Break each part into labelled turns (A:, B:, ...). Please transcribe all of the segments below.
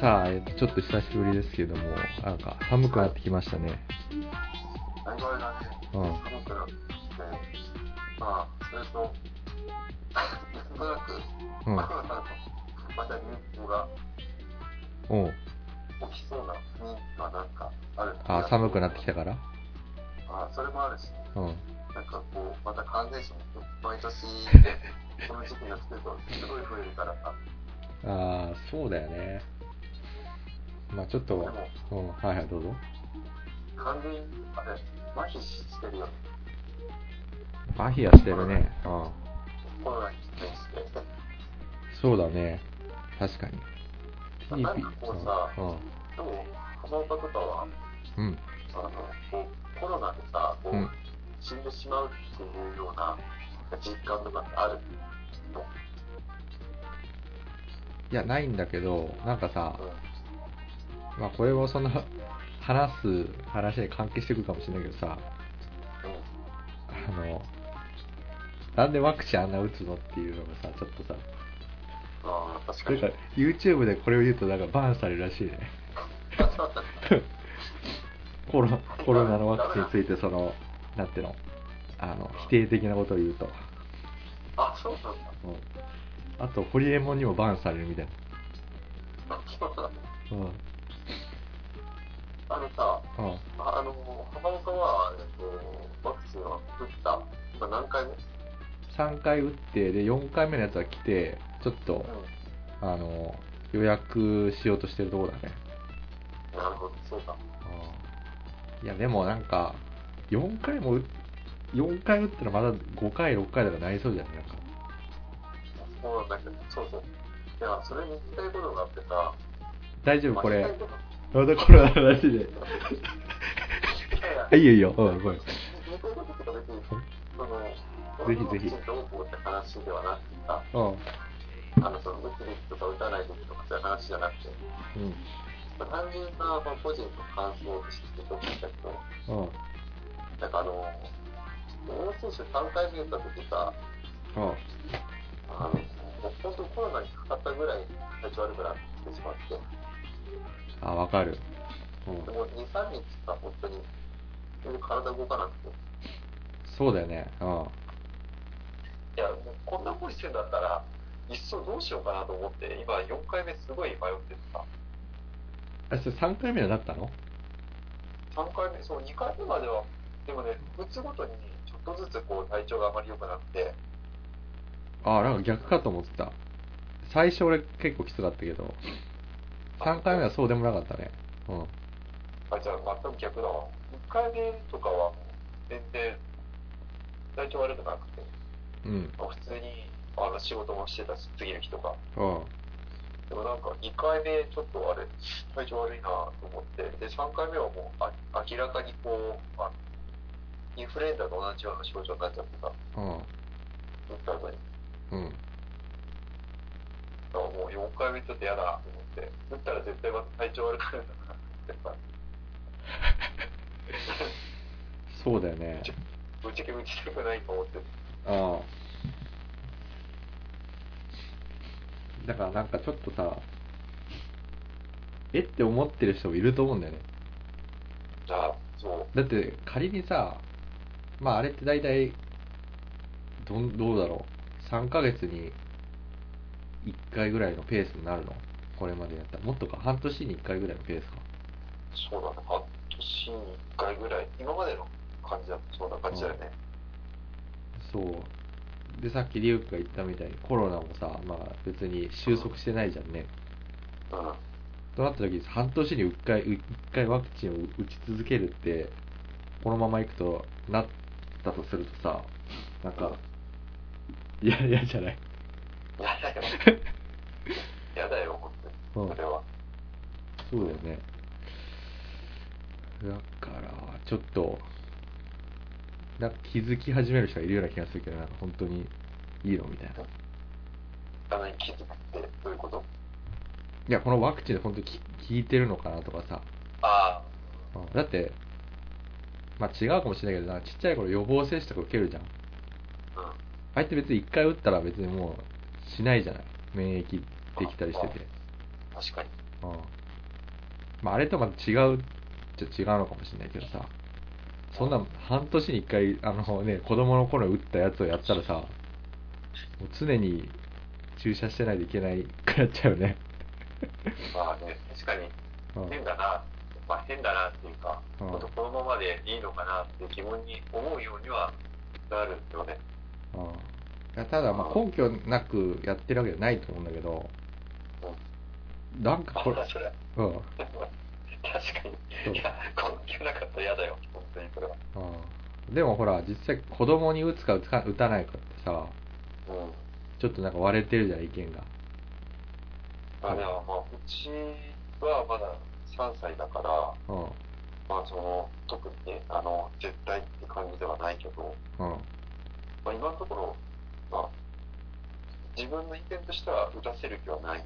A: さあ、えっと、ちょっと久しぶりですけれども、なんか寒くなってきましたね。
B: だいぶね、
A: うん
B: 寒くなってきて、まあ、それと、なんとなく、
A: うん
B: また流行が
A: おう
B: 起きそうな雰囲気がなんかある
A: あ、寒くなってきたから
B: あそれもあるし、
A: うん。
B: なんかこう、また感染者も毎年、この時期になってくると、すごい増えるからさ、
A: ああ、そうだよね。まあちょっと、うん、はいはい、どうぞ。
B: 完全に、あれ、麻痺してるよね、
A: 麻痺はしてるね。うん。
B: コロナに対して。
A: そうだね。確かに。
B: なんかこうさ
A: う
B: でも、浜岡とかは、
A: ん。うん。
B: あのこうコロナでさこう、
A: うん
B: 死んでしまうっていうような実感とかってある？の、
A: いや、ないんだけど、なんかさ
B: う、ん
A: まあこれもその、話す話に関係してくるかもしれないけどさ、あの、なんでワクチンあんな打つのっていうのがさ、ちょっとさ、
B: ああ確かに
A: なんか YouTube でこれを言うとなんかバンされるらしいね。コロコロナのワクチンについてその、なんていうの、あの、否定的なことを言うと。
B: あそうなんだ
A: うんあと、ホリエモンにもバンされるみたい
B: な。
A: うん。
B: あのさ
A: うん。
B: あの浜岡は、えっと、ワクチンは打った？今何回目
A: ？3回打って、で、4回目のやつが来て、ちょっと、あの、予約しようとしてるところだね。
B: うんなるほどそうだ
A: いや、でもなんか、4回も打、4回打ったらまだ5回、6回とかなりそうじゃないなんか。
B: そうなんだけどそうそう。いやそれに聞きたいことがあってさ
A: 大丈夫これ
B: また
A: コロナの話で。
B: といやい
A: よいいよ。うん、ごめん。ぜひぜひ
B: どうこうって話ではなくてさ
A: うん。
B: あのその打つべきとか打たないべきとかそういう話じゃなくて
A: うん。
B: 単純なまあ個人の感想として聞いたけど
A: うん。
B: なんかあの大野選手3回目打った時さ
A: うん。
B: あの本当コロナにかかったぐらい体調悪くなってしまって
A: あ、わかる。うん
B: で。も23日さ本当に全然体動かなくて
A: そうだよね。うん。
B: いやもうこんな思いしてるんだったらいっそどうしようかなと思って今4回目すごい迷っててさ
A: あ、それ3回目はなったの
B: ？3回目そう2回目まではでもね打つごとにちょっとずつこう体調があまり良くなって
A: あ、なんか逆かと思ってた。最初俺結構きつかったけど、3回目はそうでもなかったね。うん。
B: あじゃあ全く逆だわ1回目とかは全然体調悪くなくて
A: うん。
B: まあ普通にあの仕事もしてたし次の日とか
A: うん。
B: でもなんか2回目ちょっとあれ体調悪いなと思ってで3回目はもうあ明らかにこうあインフルエンザと同じような症状になっちゃってさ
A: うん。
B: 打った後に
A: うん。
B: だからもう4回目ちょっと嫌だなと思って打ったら絶対また体調悪くなるんだなってさ
A: そうだよね。
B: ぶっちゃけ打ちたくないと思って
A: ああ。だからなんかちょっとさ、えって思ってる人もいると思うんだよね。
B: あそう
A: だって仮にさ、まああれって大体、どん、どうだろう。3ヶ月に1回ぐらいのペースになるのこれまでやったら。もっとか、半年に1回ぐらいのペースか。
B: そうだね半年に1回ぐらい今までの感じだとそんな感じだよね、
A: そう。で、さっきリュウクが言ったみたいにコロナもさ、まあ別に収束してないじゃんね。
B: うん
A: となった時に半年に1回、1回ワクチンを打ち続けるって、このままいくとなったとするとさ、なんか、いや、嫌じゃない？
B: やだよ やだよ本
A: うん
B: 当にそれは
A: そうだよね。だから、ちょっと、なんか気づき始める人がいるような気がするけど、なんか本当にいいのみたいな。
B: 気づくってどういうこと？
A: や、このワクチンで本当にき効いてるのかなとかさ。
B: あ
A: うんだって、まあ違うかもしれないけどな、ちっちゃい頃予防接種とか受けるじゃん。
B: あうん
A: あれって別に1回打ったら別にもうしないじゃない。免疫できたりしてて。
B: 確かに。
A: うん。まあ、あれとまた違うっちゃ違うのかもしれないけどさ、そんな半年に一回、あのね、子供の頃打ったやつをやったらさ、もう常に注射してないといけないくなっちゃうよね。
B: まあね、確かに。
A: うん。
B: 変だな、まあ変だなっていうか、
A: うん。
B: このままでいいのかなって疑問に思うようにはなるよね。
A: うん。いやただ、まあ、根拠なくやってるわけじゃないと思うんだけど、なんかこれ
B: あ、それ、
A: うん。
B: 確かに。いや、根拠なかったら嫌だよ、本当にそれは。
A: うんでもほら、実際子供に打つか打打たないかってさ、
B: うん。
A: ちょっとなんか割れてるじゃん、意見が。
B: あでもまあ、うちはまだ3歳だから、
A: うん。
B: まあその、特にね、あの、絶対って感じではないけど、
A: うん。
B: まあ今のところ、まあ、自分の意見としては打たせる気はない。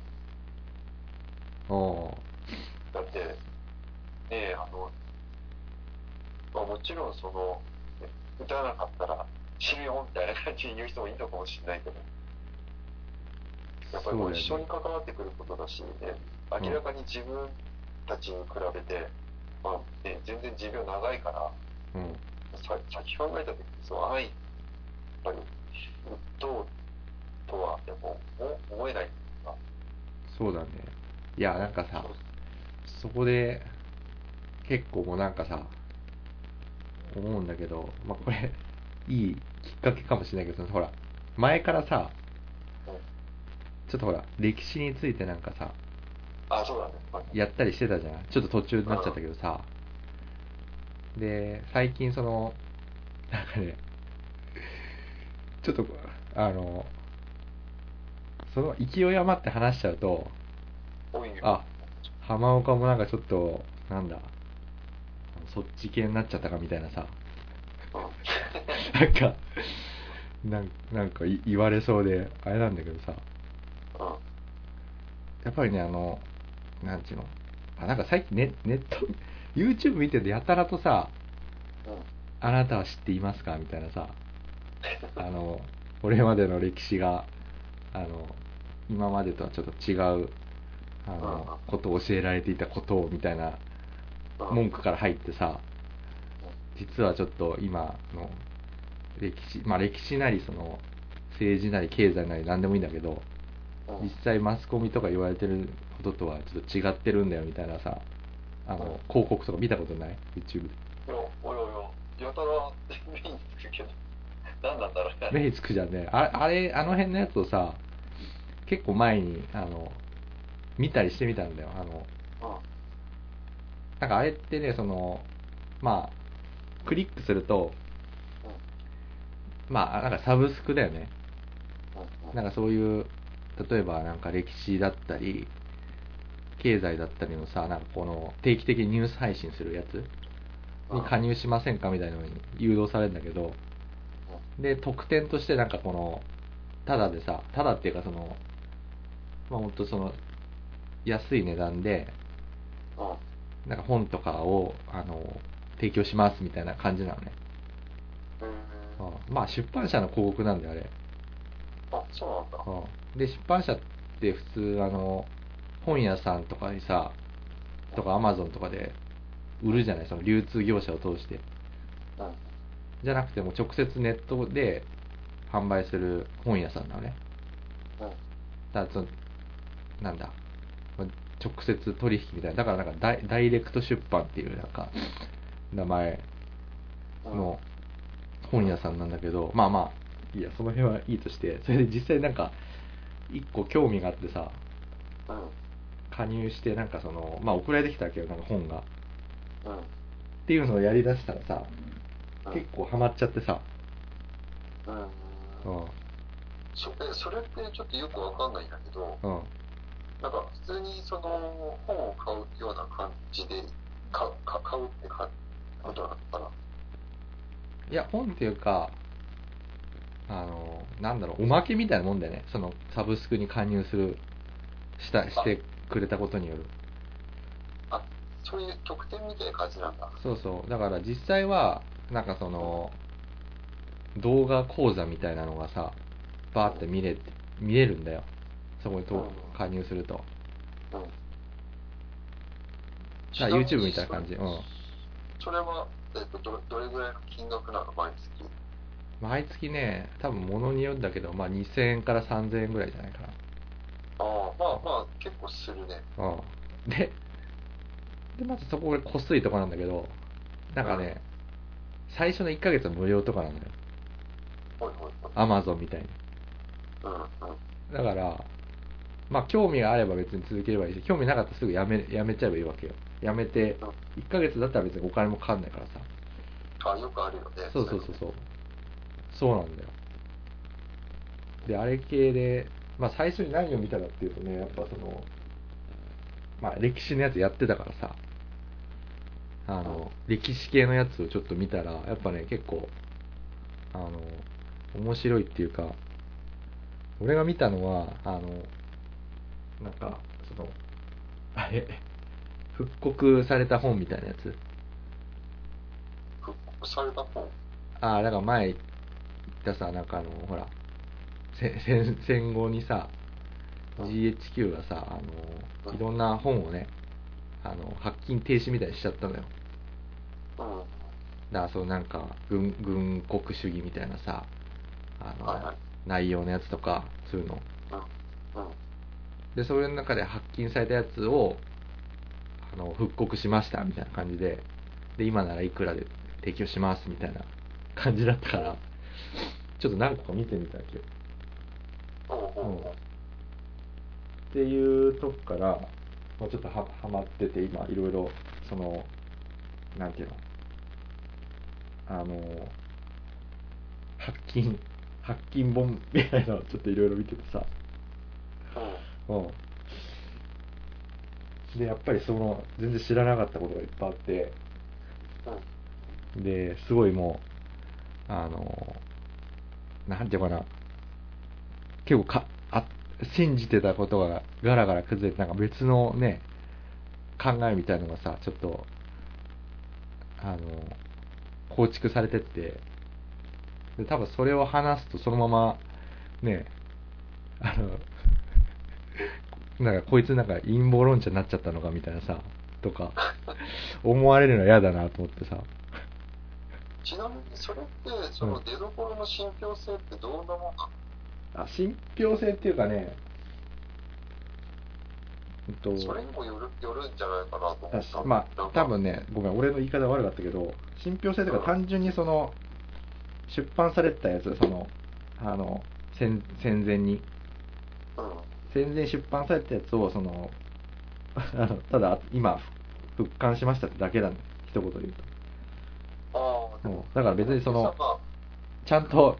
B: だって、ねえ、あの、まあもちろんその、ね打たなかったら死ぬよみたいな感じに言う人もいるのかもしれないけど、やっぱりもう一緒に関わってくることだし、ね、
A: うん
B: 明らかに自分たちに比べて、まあね、全然寿命長いから、
A: うん。
B: さ先考えたときに、そう、愛、やっぱり、どうとは、でも、お思えない
A: そうだね。いや、なんかさ、そこで、結構もうなんかさ、思うんだけど、まあ、これ、いいきっかけかもしれないけど、ほら、前からさ、
B: うん
A: ちょっとほら、歴史についてなんかさ、
B: あ、そうだね。まあ
A: やったりしてたじゃん。ちょっと途中になっちゃったけどさ。で、最近その、なんかね、ちょっと、あの、その勢い余って話しちゃうと、
B: 多いよ。
A: あ、浜岡もなんかちょっと、なんだ、そっち系になっちゃったかみたいなさ、
B: う ん
A: なんか、なんなんかい言われそうで、あれなんだけどさ、
B: うん。
A: やっぱりね、あの、なんちゅうの、あ、なんか最近ネネット、YouTube 見ててやたらとさ、
B: うん。
A: あなたは知っていますかみたいなさ、あの、これまでの歴史が、あの、今までとはちょっと違う、あの、ことを教えられていたことを、みたいな
B: うん
A: 文句から入ってさ、実はちょっと今の歴史、まあ歴史なりその、政治なり経済なり何でもいいんだけど、
B: うん
A: 実際マスコミとか言われてることとはちょっと違ってるんだよみたいなさ、あの、広告とか見たことない ?YouTube で。
B: いや、おいおいおい、やたら目につくけど、何なんだろうね。
A: 目につくじゃんね。ああれ、あの辺のやつをさ、結構前に、あの、見たりしてみたんだよ。あの、
B: うん
A: なんかあれってね、その、まあ、クリックすると、まあ、なんかサブスクだよね。なんかそういう、例えばなんか歴史だったり、経済だったりのさ、なんかこの定期的にニュース配信するやつに加入しませんかみたいなのに誘導されるんだけど、で、特典としてなんかこの、ただでさ、ただっていうかその、まあほんとその、安い値段で、なんか本とかを、あの、提供しますみたいな感じなのね。
B: うん
A: うんまあ出版社の広告なんだよ、あれ。
B: あ、そうなんだ。
A: うんで、出版社って普通、あの、本屋さんとかにさ、とかアマゾンとかで売るじゃないその流通業者を通して。
B: うん
A: じゃなくてもう直接ネットで販売する本屋さんなのね。
B: うん
A: だからその、なんだ、まあ直接取引みたいな。だからなんかダイダイレクト出版っていうなんか、名前の本屋さんなんだけど、まあまあ、いいや、その辺はいいとして、それで実際なんか、一個興味があってさ、加入して、なんかその、まあ送られてきたわけよ、なんか本が。っ
B: うん
A: ていうのをやりだしたらさ、
B: うん
A: 結構ハマっちゃってさ、
B: うん
A: うん、
B: そえそれってちょっとよくわかんないんだけど、
A: うん。
B: なんか普通にその本を買うような感じでかか買うってかことなのかな？
A: いや、本っていうか、あの、なんだろう、おまけみたいなもんだよね。その、サブスクに加入する、した、してくれたことによる。
B: あ、そういう特典みたいな感じなんだ。
A: そうそう。だから実際は、なんかその、動画講座みたいなのがさ、バーって見れて、見れるんだよ。そこにと
B: うん
A: 加入すると。
B: うん。
A: あ YouTube みたいな感じ。うん。
B: それは、えっと、どどれぐらいの金額なの？毎月。
A: 毎月ね、多分物によるんだけど、まあ2000円から3000円ぐらいじゃないか
B: ああ、まあまあ、結構するね。
A: な。うん。で、で、まずそこがこっそりとこなんだけど、なんかね、最初の1ヶ月は無料とかなのよ。
B: ほいほいほい。
A: Amazon みたいに。
B: うんうん。
A: だから、まあ興味があれば別に続ければいいし、興味なかったらすぐやめ、やめちゃえばいいわけよ。やめて、1ヶ月だったら別にお金もかかんないからさ。
B: あ、よくあるよね。
A: そうそうそうそう。そうなんだよ。で、あれ系で、まあ最初に何を見たかっていうとね、やっぱその、まあ歴史のやつやってたからさ、あの、歴史系のやつをちょっと見たら、やっぱね、結構、あの、面白いっていうか、俺が見たのは、あの、なんか、その、あれ、復刻された本みたいなやつ？
B: 復刻された本？
A: ああ、だから前言ったさ、なんかあの、ほら、せ 戦戦後にさ、
B: うん
A: GHQ がさ、あの、いろんな本をね、あの、発禁停止みたいにしちゃったのよ。
B: うん。
A: だから、そうなんか、軍、軍国主義みたいなさ、あの、
B: はいはい
A: 内容のやつとか、そういうの。
B: うん。うん。
A: で、それの中で発禁されたやつを、あの、復刻しました、みたいな感じで、で、今ならいくらで提供します、みたいな感じだったから、ちょっと何個か見てみたわけ
B: うほうほ
A: っていうとこから、まあ、ちょっとははまってて、今、いろいろ、その、なんていうの、あの、発禁、発禁本みたいなのをちょっといろいろ見ててさ、
B: う。うん。
A: うん。で、やっぱりその、全然知らなかったことがいっぱいあって、
B: うん。
A: で、すごいもう、あの、なんていうかな、結構か、あ、信じてたことがガラガラ崩れて、なんか別のね、考えみたいのがさ、ちょっと、あの、構築されてって、で、多分それを話すとそのまま、ね、あの、なんかこいつなんか陰謀論者になっちゃったのかみたいなさ、とか、思われるの嫌だなと思ってさ、
B: ちなみに、それって、その出所の信憑性ってどんなもんなの？
A: あ、信憑性っていうかね、えっと、
B: それにもよるよるんじゃないかなと思った。
A: まあ、多分ね、ごめん、俺の言い方悪かったけど、信憑性というか単純にその、出版されてたやつ、その、あの、戦戦前に、
B: うん。
A: 戦前出版されてたやつを、その、あのただ、今、復刊しましたってだけなんだよ、一言で言うと。
B: ああ、で
A: もうだから別にそのちゃんと、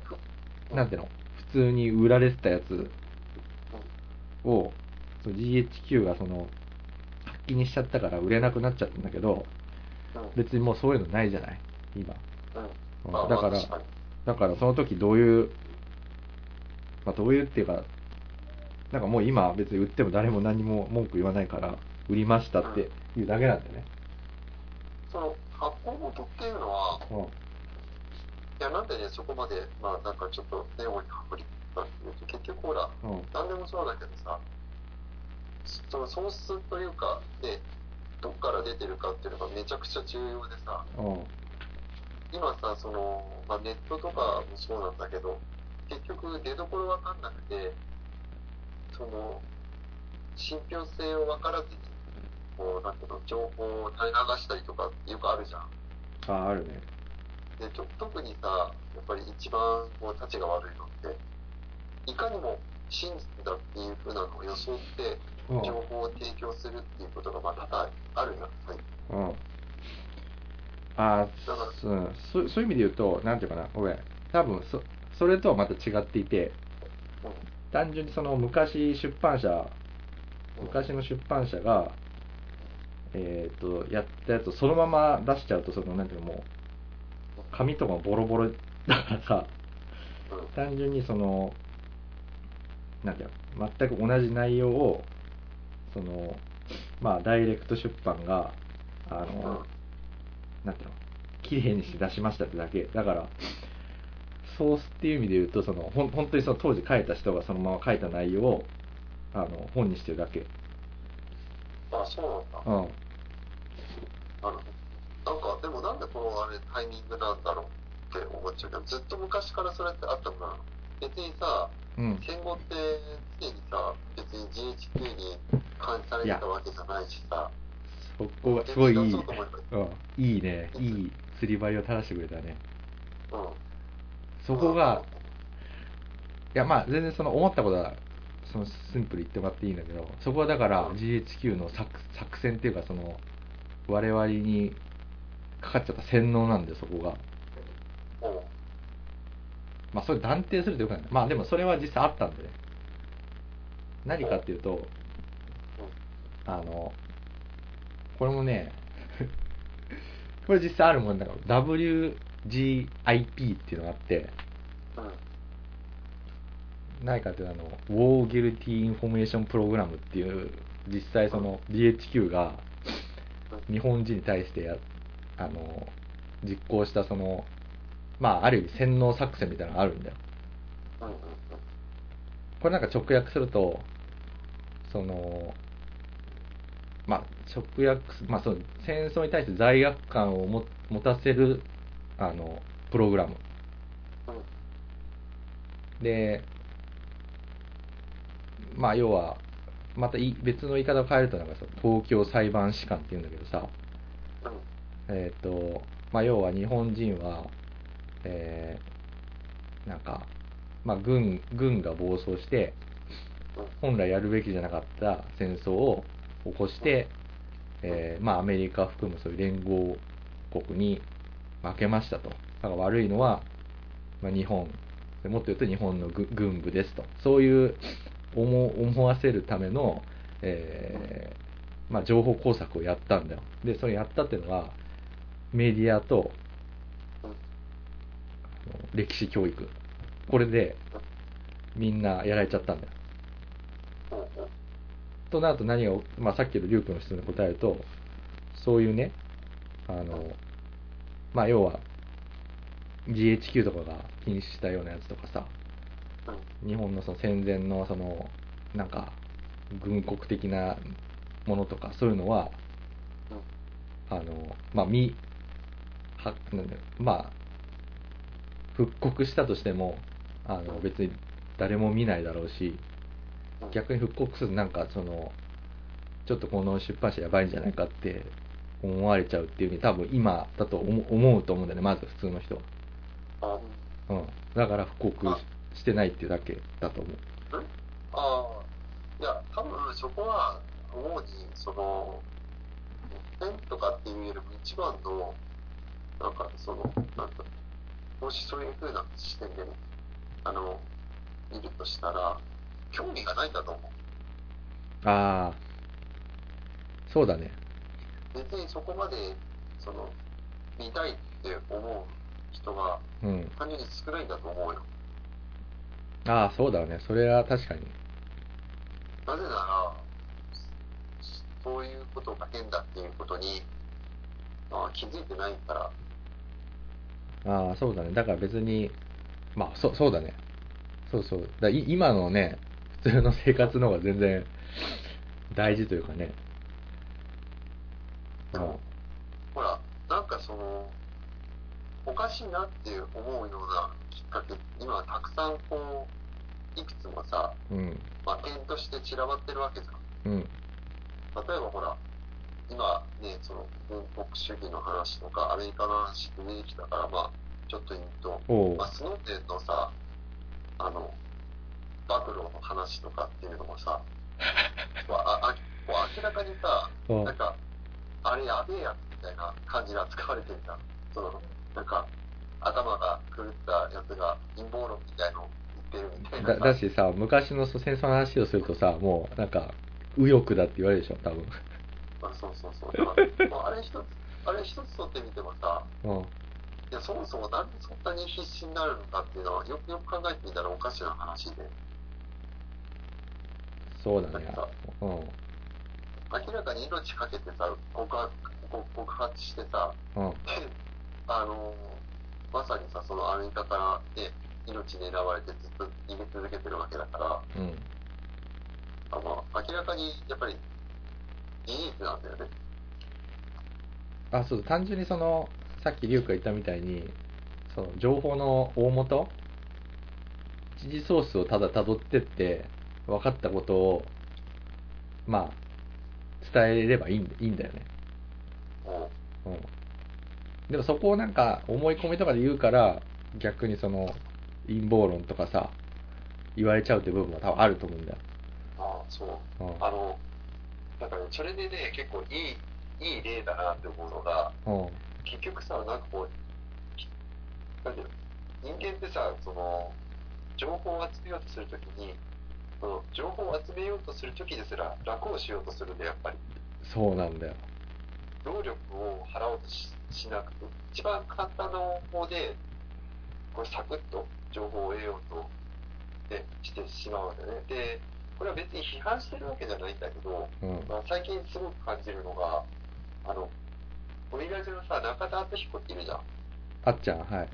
B: うん
A: なんていうの、普通に売られてたやつを、その GHQ がその、発揮にしちゃったから売れなくなっちゃったんだけど、
B: うん。
A: 別にもうそういうのないじゃない、今。
B: うん。
A: だからだからその時どういう、まあどういうっていうか、なんかもう今別に売っても誰も何も文句言わないから、売りましたっていうだけなんだよね。
B: その発行元っていうのは、
A: うん。
B: いや、なんでね、そこまで、まあなんかちょっとネオにかぶりたっていうと、結局ほら、
A: うん。
B: なんでもそうだけどさ、そのソースというか、ね、どっから出てるかっていうのがめちゃくちゃ重要でさ、
A: うん。
B: 今さ、その、まあ、ネットとかもそうなんだけど、結局出どころわかんなくて、その、信憑性を分からずに、こう、なんていうの、情報を垂れ流したりとかってよくあるじゃん。
A: あ、あるね。
B: でと特にさ、やっぱり一番こう、立ちが悪いのって、いかにも真実だっていう風なのを装って、
A: うん。
B: 情報を提供するっていうことがまあ多々あるじゃん、最近。
A: うん。あそうそういう意味で言うと、なんていうかな、ごめん。多分そ、それとはまた違っていて、単純にその昔出版社、昔の出版社が、えっ、と、やったやつをそのまま出しちゃうと、その、なんていうの、もう、紙とかもボロボロだからさ。単純にその、なんていうの、全く同じ内容を、その、まあ、ダイレクト出版が、あの、なんていうの、綺麗にして出しましたってだけ。だから、ソースっていう意味で言うと、その、ほん本当にその当時書いた人がそのまま書いた内容を、あの、本にしてるだけ。
B: あ、そうなんだ。
A: うん。
B: あのなんかでもなんでこのあれタイミングなんだろうって思っちゃうけどずっと昔からそれってあったのかな別にさ
A: うん。
B: 戦後って常にさ別に GHQ に監視されてたわけじゃないしさ
A: そこがすごいいい
B: う
A: ん、いいね、いい釣り針を正してくれたね。
B: うん
A: そこが、いやまあ全然その思ったことは、そのシンプルに言ってもらっていいんだけど、そこはだから GHQ の作作戦っていうかその、我々にかかっちゃった洗脳なんでそこが。
B: うん
A: まあそれ断定するとよくない。まあでもそれは実際あったんでね。何かっていうと、あの、これもね、これ実際あるもんだから WGIP っていうのがあって、
B: うん。
A: 何かっていうとあの、War Guilty Information Program っていう、実際その GHQ が日本人に対してや、あの、実行したその、まあある意味洗脳作戦みたいなのがあるんだよ。これなんか直訳すると、その、まあ、直訳す、まあ、その戦争に対して罪悪感をも持たせる、あの、プログラム。
B: うん。
A: で、まあ、要は、またい別の言い方を変えると、なんかさ、東京裁判士官って言うんだけどさ、
B: うん。
A: えっ、と、まあ、要は日本人は、えーなんか、まあ、軍、軍が暴走して、本来やるべきじゃなかった戦争を起こして、えーまあ、アメリカ含むそういう連合国に負けましたと。だから悪いのは、まあ、日本、もっと言うと日本の軍部ですと。そういう思思わせるための、えーまあ、情報工作をやったんだよ。で、それやったっていうのは、メディアと歴史教育。これでみんなやられちゃったんだよ。となると何が、まあ、さっきのリュウ君の質問に答えると、そういうね、あの、まあ、要は、GHQ とかが禁止したようなやつとかさ、
B: うん。
A: 日本のその戦前のその、なんか、軍国的なものとか、そういうのは、あの、まあ、み、は、なんだまあ、復刻したとしても、あの、別に誰も見ないだろうし、
B: うん。
A: 逆に復刻するとなんかそのちょっとこの出版社やばいんじゃないかって思われちゃうっていうふうに多分今だと思思うと思うんだよねまず普通の人は、
B: あ。
A: うん、だから復刻
B: あ
A: してないっていうだけだと思う。
B: うんあ。ーいや多分そこは主にそのペンとかっていうよりも一番のなんかそのなんだもしそういう風な視点でねあの見るとしたら興味がないんだと思う。
A: ああ。そうだね
B: 別にそこまでその見たいって思う人が
A: うん。
B: 単純に少ないんだと思うよ。
A: ああそうだね。それは確かに。
B: なぜならそういうことが変だっていうことに、まあ、気づいてないから。
A: ああそうだね。だから別にまあそそうだね。そうそう。だい今のね普通の生活の方が全然大事というかね
B: でもほらなんかそのおかしいなって思うようなきっかけ今はたくさんこういくつもさ、
A: うん。
B: まあ、点として散らばってるわけじゃん。
A: うん。
B: 例えばほら今ねその軍国主義の話とかアメリカの話って出てきたからまあちょっと言うと、まあ、スノーデンのさあの暴露の話とかっていうのもさ こうああこう明らかにさなんかあれやべえやつみたいな感じで扱われてんそのなんか頭が狂ったやつが陰謀論みたいのを言ってるみたいな。
A: だ
B: さ
A: だしさ昔の戦争の話をするとさもうなんか右翼だって言われるでしょ多分。
B: あそうそうそう。あれ一つあれ一つ取ってみてもさ
A: うん。
B: いやそもそもなんでそんなに必死になるのかっていうのはよくよく考えてみたらおかしな話で。
A: そうだね。うん
B: 明らかに命かけてさ告白告してさ
A: うん。
B: であのまさにさそのアメリカから、ね、命狙われてずっと逃げ続けてるわけだから
A: うん。
B: あの明らかにやっぱり事実なんだよね。
A: あ、そう、単純にその、さっきリュウが言ったみたいに、その、情報の大元一時ソースをただ辿ってって、分かったことを、まあ、伝えればいいんいいんだよね。
B: うん。
A: うん。でもそこをなんか、思い込みとかで言うから、逆にその、陰謀論とかさ、言われちゃうって部分は多分あると思うんだよ。
B: ああ、そう。
A: うん。
B: あの、なんかね、それでね、結構いい、いい例だなって思うのが、
A: うん。
B: 結局さ、なんかこう、なんていうの？人間ってさ、その、情報を集めようとするときに、その情報を集めようとするときですら楽をしようとするんで、やっぱり。
A: そうなんだよ。
B: 労力を払おうとししなくて、一番簡単な方法で、これサクッと情報を得ようと、ね、してしまうんだよね。で、これは別に批判してるわけじゃないんだけど、
A: うん。
B: まあ、最近すごく感じるのが、あの、オリラジのさ、中田敦彦っているじゃん。
A: あっちゃん、はい。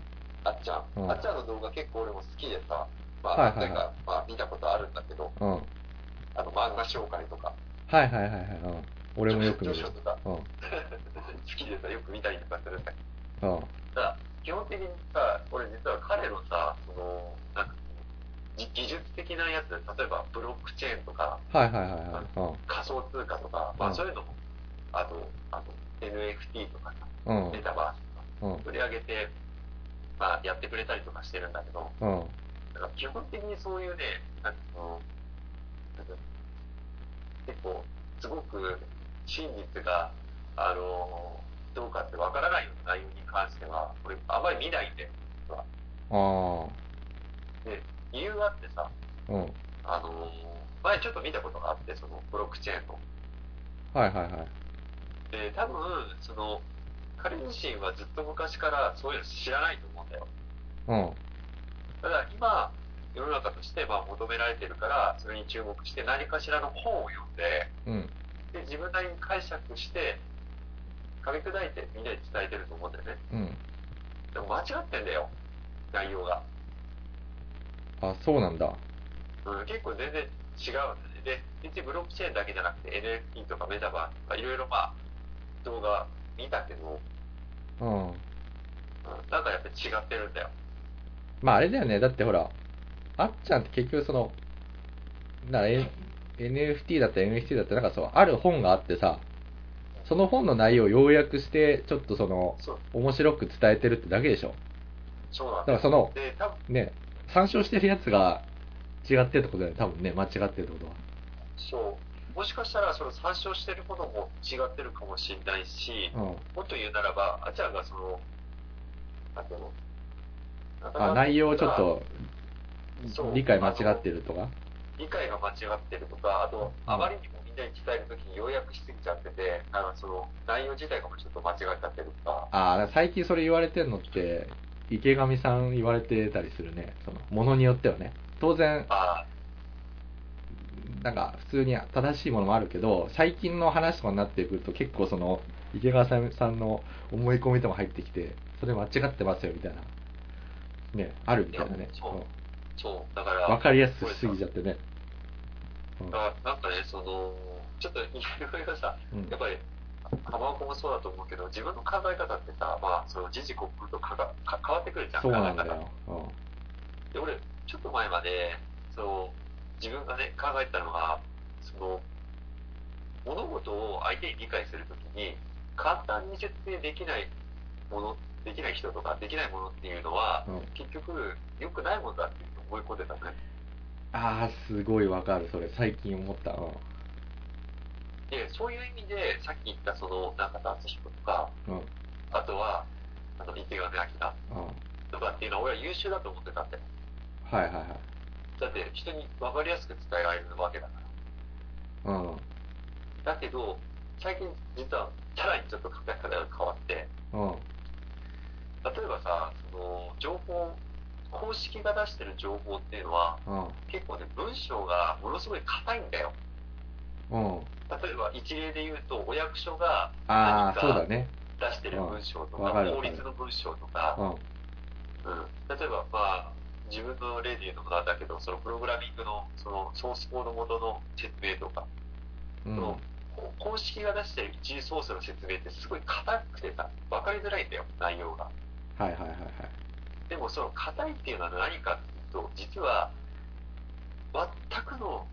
B: あっちゃん。
A: うん
B: あっちゃんの動画結構俺も好きでさ、まあ、
A: はいはいはい
B: なんか、まあ見たことあるんだけど、
A: うん。はい
B: あの、漫画紹介とか、
A: はいはいはい。うん。俺もよく見る
B: とか、
A: うん。
B: 好きでさ、よく見たりとかするんだけど、
A: うん。
B: さ、基本的にさ、俺実は彼のさ、その、なんか、ぎ技術的なやつ、例えばブロックチェーンとか、
A: はいはいはいはい。うん。
B: 仮想通貨とか、ま
A: うん
B: あそういうのも、あと、あの、NFT とかさ、
A: うん
B: メタバースとか、
A: うん。
B: 取り上げて、まあやってくれたりとかしてるんだけど、基本的にそういうね、なんかその、結構、すごく真実が、あの、どうかってわからないような内容に関しては、俺、あんまり見ないんで、
A: あ
B: で、理由があってさ、
A: あ。うん。
B: あの、前ちょっと見たことがあって、そのブロックチェーンの。
A: はいはいはい。
B: で、多分、その、彼自身はずっと昔からそういうの知らないと思うんだよ。
A: うん。
B: ただ今、世の中としてまあ求められてるから、それに注目して何かしらの本を読んで、
A: うん。
B: で、自分なりに解釈して、噛み砕いてみんなに伝えてると思うんだよね。
A: うん。
B: でも間違ってんだよ、内容が。
A: あ、そうなんだ。
B: うん、結構全然違うんだね。で、別にブロックチェーンだけじゃなくて NFT とかメタバースとかいろいろまあ、動画見たけど、
A: うん。
B: うん、なんかやっぱり違ってるんだよ。
A: まああれだよね。だってほら、あっちゃんって結局その、な、NFT だったら NFT だったらなんかそう、ある本があってさ、その本の内容を要約して、ちょっとその、面白く伝えてるってだけでしょ。
B: そうなんだ
A: からその、ね、参照してるやつが違ってるってことだよね。多分ね、間違ってるってことは。
B: そう。もしかしたら、その参照してるものも違ってるかもしれないし、
A: うん。
B: もっと言うならば、あちゃんがその、なんていうの？
A: あ、内容をちょっと理解間違ってるとか？
B: 理解が間違ってるとか、あと、
A: うん
B: あまりにもみんなに伝えるときに要約しすぎちゃってて、あの、その、内容自体がもうちょっと間違っちゃってるとか、
A: ああ、最近それ言われてんのって、池上さん言われてたりするね。その、ものによってはね。当然、
B: あ
A: なんか普通に正しいものもあるけど、最近の話とかになってくると結構その、池川さんの思い込みとか入ってきて、それ間違ってますよみたいな。ね、あるみたいなね。
B: そう
A: うん
B: そう、だから、
A: わかりやすすぎちゃってね。うん。
B: だからなんかね、その、ちょっといろいろさ、
A: うん。
B: やっぱり、浜岡もそうだと思うけど、自分の考え方ってさ、まあ、その、時々刻々とかがか変わってくるじゃん、
A: そうなんだ
B: 考え方
A: よ。うん。
B: で、俺、ちょっと前まで、その、自分がね、考えてたのが、その、物事を相手に理解するときに、簡単に説明できないもの、できない人とか、できないものっていうのは、
A: うん。
B: 結局、良くないものだって思い込んでたのね。
A: ああ、すごいわかる、それ。最近思った。うん
B: で、そういう意味で、さっき言ったその、中田敦彦とか、
A: うん。うん。
B: あとは、あの、池上彰とかっていうのは、俺は優秀だと思ってたんだよ。
A: はいはいはい。
B: だって、人に分かりやすく伝えられるわけだから。
A: うん。
B: だけど、最近実はさらにちょっと考え方が変わって、
A: うん。
B: 例えばさ、その情報、公式が出してる情報っていうのは、
A: うん。
B: 結構ね、文章がものすごい硬いんだよ。
A: うん。
B: 例えば一例で言うと、お役所が何か。出してる文章とか、
A: うん
B: 法律の文章とか、
A: うん。
B: うん、例えば、まあ、自分の例で言うのもなんだけど、そのプログラミングのそのソースコード元の説明とか、
A: うん。
B: その公式が出してる一次ソースの説明ってすごい硬くてさ、分かりづらいんだよ、内容が。
A: はいはいはいはい。
B: でもその硬いっていうのは何かっていうと、実は、全くの、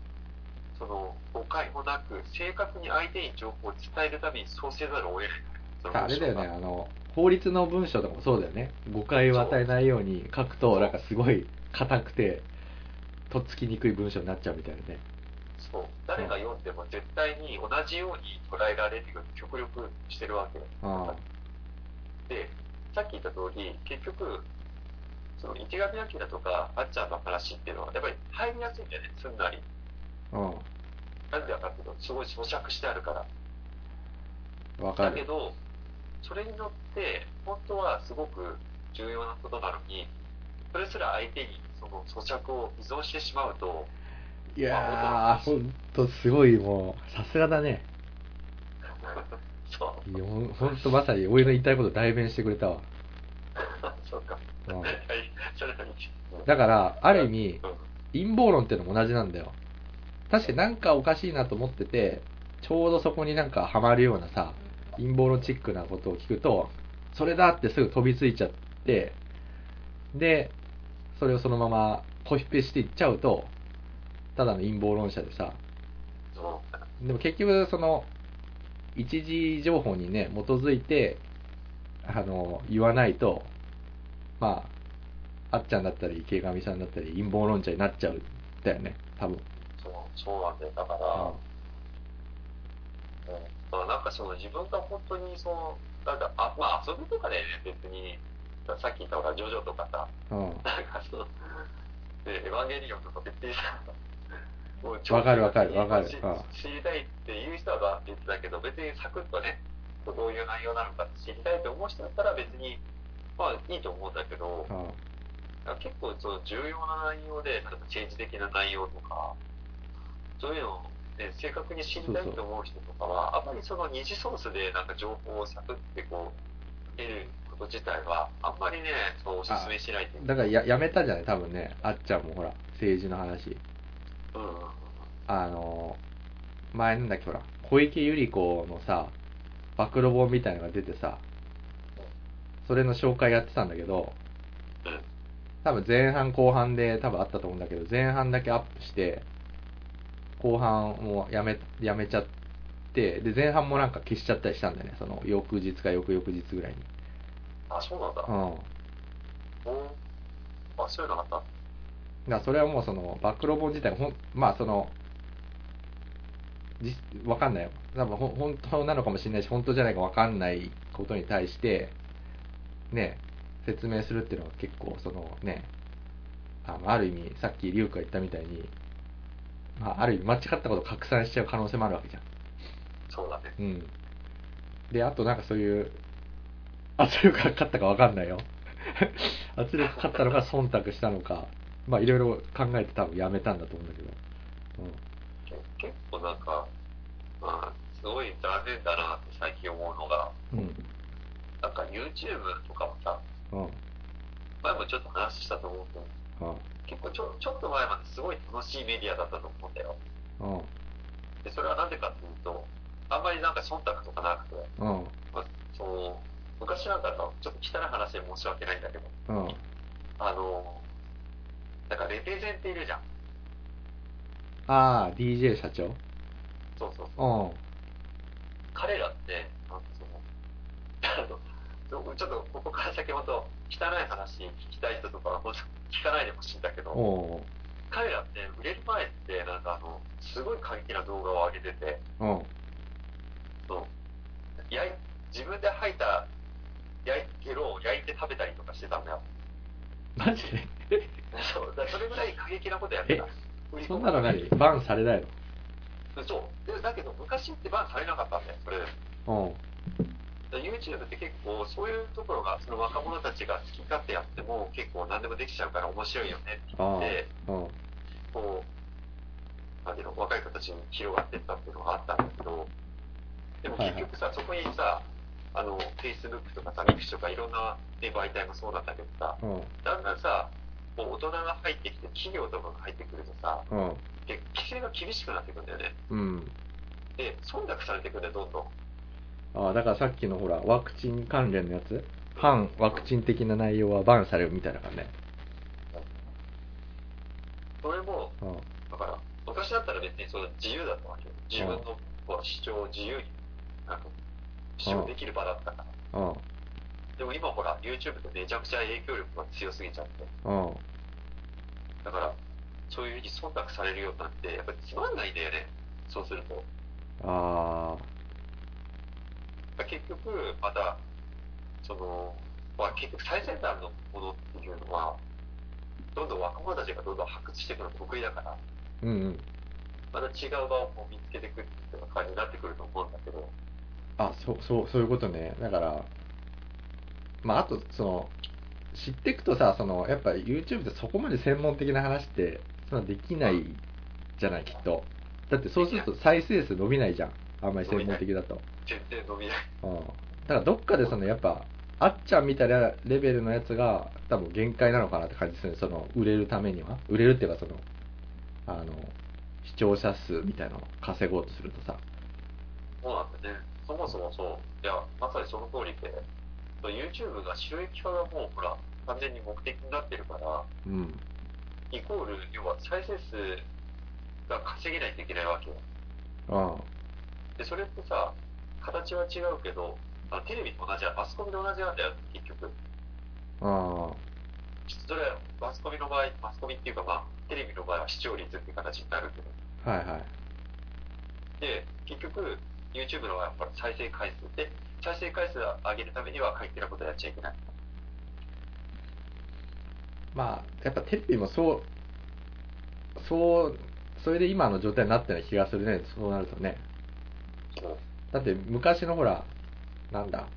B: その、誤解もなく、正確に相手に情報を伝えるためにそうせざるを得ない。
A: あれだよね、あの、法律の文章とかもそうだよね。誤解を与えないように書くと、なんかすごい硬くて、とっつきにくい文章になっちゃうみたいなね。
B: そう。誰が読んでも絶対に同じように捉えられるように極力してるわけで、さっき言った通り、結局、その池上彰とかあっちゃんの話っていうのは、やっぱり入りやすいんだよね、すんなり。
A: あ、うん。
B: なんでかっていうと、すごい咀嚼してあるから。
A: わかる。
B: だけど、それによって、本当はすごく重要なことなのに、それすら相手にその咀嚼を依存してしまうと、
A: いやー、ほんとすごいもう、さすがだね。
B: そう。
A: いやほんとまさに俺の言いたいこと代弁してくれたわ。
B: そうか。
A: うん
B: はい、それは
A: だから、ある意味、陰謀論っていうのも同じなんだよ。確かになんかおかしいなと思ってて、ちょうどそこになんかハマるようなさ、陰謀論チックなことを聞くと、それだってすぐ飛びついちゃって、で、それをそのままコピペしていっちゃうと、ただの陰謀論者でさ、でも結局その、一時情報にね、基づいて、あの、言わないと、まあ、あっちゃんだったり、池上さんだったり、陰謀論者になっちゃうんだよね、多分。
B: そうそうなんだよ。だから、うんまあ、なんかその自分が本当にその、なんか、あまあ遊びとかでね、別に、さっき言ったほら、ジョジョとかさ、
A: うん。うん。
B: なんかその、で、エヴァンゲリオンとか別にさ、
A: わかるわかるわかる
B: 知りたいっていう人は別だけど、別にサクッとね、どういう内容なのか知りたいと思う人だったら別に、まあいいと思うんだけど、
A: うん
B: 結構その重要な内容で、例えば政治的な内容とか、そういうのを、ね、正確に知りたいと思う人とかは、あんまりその二次ソースでなんか情報をサクってこう、得ること自体は、あんまりね、そうおすすめしない
A: だからややめたじゃない、多分ね、あっちゃんもほら、政治の話。
B: うん
A: あの、前なんだっけ、ほら、小池百合子のさ、暴露本みたいなのが出てさ、それの紹介やってたんだけど、
B: うん
A: 多分前半後半で多分あったと思うんだけど、前半だけアップして、後半もやめ、やめちゃって、で、前半もなんか消しちゃったりしたんだよね、その翌日か翌々日ぐらいに。
B: あ、そうなんだ。
A: うん。
B: おあ、そういうのあった？
A: それはもうその暴露本自体がほんまあそのじわかんないよ多分ほん本当なのかもしれないし本当じゃないかわかんないことに対してね説明するっていうのは結構そのねあのある意味さっき龍が言ったみたいに、まあ、ある意味間違ったことを拡散しちゃう可能性もあるわけじゃん。
B: そうだね。
A: うん。であとなんかそういう圧力がかかったかわかんないよ。圧力かかったのか忖度したのかまあいろいろ考えて多分やめたんだと思うんだけど、
B: け結構なんか、まあ、すごい残念だなって最近思うのが、
A: うんうん。
B: なんか YouTube とかもさ、
A: うん。
B: 前もちょっと話したと思うけど、
A: うん。
B: 結構ちょちょっと前まですごい楽しいメディアだったと思うんだよ。
A: うん。
B: で、それはなんでかっていうと、あんまりなんか忖度とかなくて、
A: うん。
B: まあ、その、昔なんかのちょっと汚い話で申し訳ないんだけど、
A: うん。
B: あの、なんかレペゼンっているじゃん。
A: ああ DJ 社長？
B: そうそうそう。
A: うん。
B: 彼らって、なんかその、あのちょっとここから先ほど汚い話聞きたい人とかは本当聞かないでほしいんだけど、彼らって売れる前ってなんかあの、すごい過激な動画を上げてて、
A: うん。
B: そう。焼い自分で吐いた焼いゲロを焼いて食べたりとかしてたんだよ。
A: マジで？
B: そう、だそれぐらい過激なことやってた。
A: そんなの何バンされない
B: そう。でだけど昔ってバンされなかったんだよ、それで。
A: の
B: YouTube って結構そういうところがその若者たちが好き勝手やっても結構何でもできちゃうから面白いよねって言って
A: うん。
B: こうなんていうの若い子たちに広がっていったっていうのがあったんだけどでも結局さ、そこにさあの Facebook とかさミクシとかいろんな、ね、媒体もそうなんだけどさ
A: うん。
B: だんだんさもう大人が入ってきて企業とかが入ってくるとさ
A: うん。
B: で規制が厳しくなってくんだよね。
A: うん。
B: で、忖度されていくんだよ、どんどん。
A: ああ、だからさっきのほら、ワクチン関連のやつ？反ワクチン的な内容はバンされるみたいだからね。
B: それも、
A: うん。
B: だから、昔だったら別にその自由だったわけよ。自分のこう主張を自由に、なんか、主張できる場だったから。
A: うん。
B: でも今ほら、YouTube ってめちゃくちゃ影響力が強すぎちゃって。
A: うん。
B: だから、そういうふうに忖度されるようになって、やっぱりつまんないんだよね。そうすると。
A: あ
B: 結局、また、その、まあ結局最先端のものっていうのは、どんどん若者たちがどんどん発掘していくの得意だから、
A: あ。うんうん。
B: また違う場を見つけていくっていう感じになってくると思うんだけど、
A: あ、そう、そう、そういうことね。だから、まあ、あと、その、知っていくとさ、その、やっぱ YouTube ってそこまで専門的な話って、そんなできないじゃない、きっと。だってそうすると再生数伸びないじゃん。あんまり専門的だと。
B: 全然伸びない。
A: うん。だからどっかでその、やっぱ、あっちゃんみたいなレベルのやつが多分限界なのかなって感じするその、売れるためには。売れるっていうかその、あの、視聴者数みたいなのを稼ごうとするとさ。
B: そうなんだね。そもそもそう、いや、まさにその通りで、YouTube が収益化がもうほら、完全に目的になってるから、
A: うん。
B: イコール、要は再生数が稼げないといけないわけよ。
A: うん。
B: で、それってさ、形は違うけど、あのテレビと同じや、マスコミと同じなんだよ、結局。
A: あ
B: それはマスコミの場合、マスコミっていうかまあ、テレビの場合は視聴率っていう形になるけど。
A: あ。はいはい。
B: で、結局、YouTube の場合はやっぱり再生回数で、再生回数を上げるためには過激なことをやっちゃいけない。
A: まあ、やっぱテレビもそう、そう、それで今の状態になったような気がするね、そうなるとね。だって昔のほら、なんだ、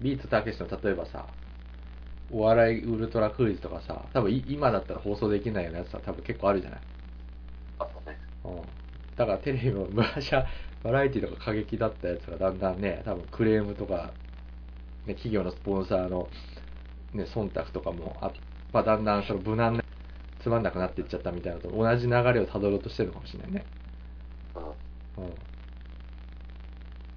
A: ビートたけしの例えばさ、お笑いウルトラクイズとかさ、多分い今だったら放送できないようなやつは多分結構あるじゃない？
B: あとね。
A: うん。だからテレビも昔はバラエティとか過激だったやつがだんだんね、多分クレームとか、ね、企業のスポンサーの、ね、忖度とかもあ、まあ、だんだんその無難な、つまんなくなっていっちゃったみたいなのと同じ流れをたどろうとしてるのかもしれないね。
B: うん。
A: うん。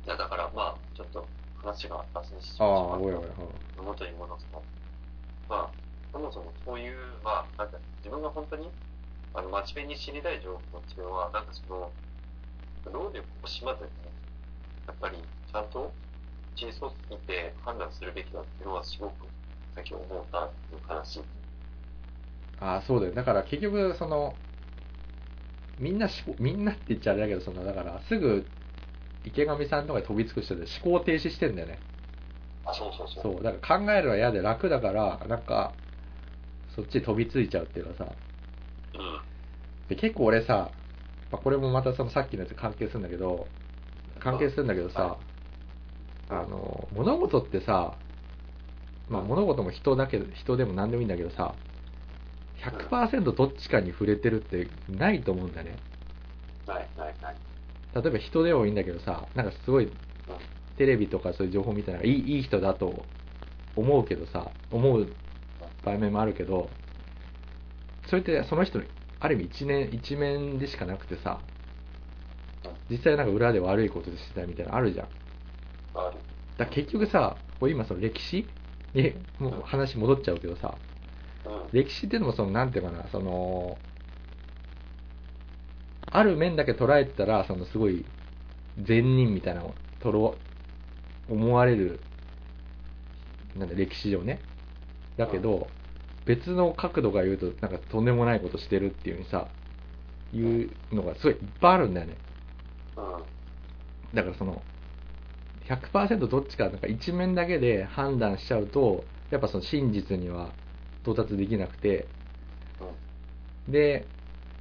B: いや、だからまあ、ちょっと話が脱線してし
A: あ
B: ま
A: あ、ごめんごめん。
B: 元に戻すと、まあ、そもそもそういう、まあ、なんか自分が本当に、あの、真面目に知りたい情報っていうのは、なんかその、労力を惜しまずに、やっぱりちゃんと真相を見て判断するべきだっていうのはすごく、さっき思ったっていう話。
A: ああ、そうだよ。だから結局、その、みんな思考、みんなって言っちゃあれだけど、その、だから、すぐ、池上さんとかに飛びつく人で思考停止してんだよね。
B: あ、そうそうそう。
A: そう。だから考えるのは嫌で楽だから、なんか、そっちに飛びついちゃうっていうかさ。
B: うん。
A: で、結構俺さ、まあ、これもまたそのさっきのやつ関係するんだけど、関係するんだけどさ、あの、物事ってさ、まあ物事も人だけど、人でも何でもいいんだけどさ、100%どっちかに触れてるってないと思うんだね。
B: ない、ない、ない。
A: 例えば人でもいいんだけどさ、なんかすごいテレビとかそういう情報見たらいいいい人だと思うけどさ、思う場面もあるけど、それってその人のある意味一面、一面でしかなくてさ、実際なんか裏で悪いことしてたみたいなのあるじゃん。だ結局さ、これ今その歴史にもう話戻っちゃうけどさ、
B: うん。
A: 歴史っていうのもその、なんていうかな、その、ある面だけ捉えてたら、そのすごい善人みたいなのをとろ思われる、なんだ、歴史上ね。だけど、別の角度が言うと、なんかとんでもないことしてるっていうふうにさ、いうのがすごいいっぱいあるんだよね。
B: うん。
A: だからその、100%どっちか、なんか一面だけで判断しちゃうと、やっぱその真実には到達できなくて、で、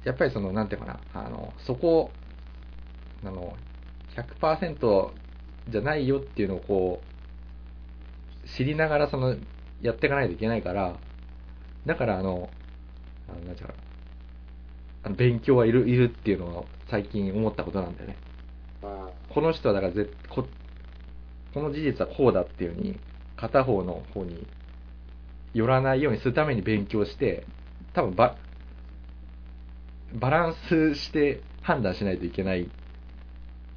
A: やっぱりその、なんていうかな、あの、そこ、あの、100%じゃないよっていうのをこう、知りながらその、やっていかないといけないから、だからあの、あのなんていうかな、あの勉強はいる、いるっていうのを最近思ったことなんだよね。
B: うん。
A: この人はだから絶こ、この事実はこうだっていうふうに、片方の方に寄らないようにするために勉強して、多分バ、バランスして判断しないといけない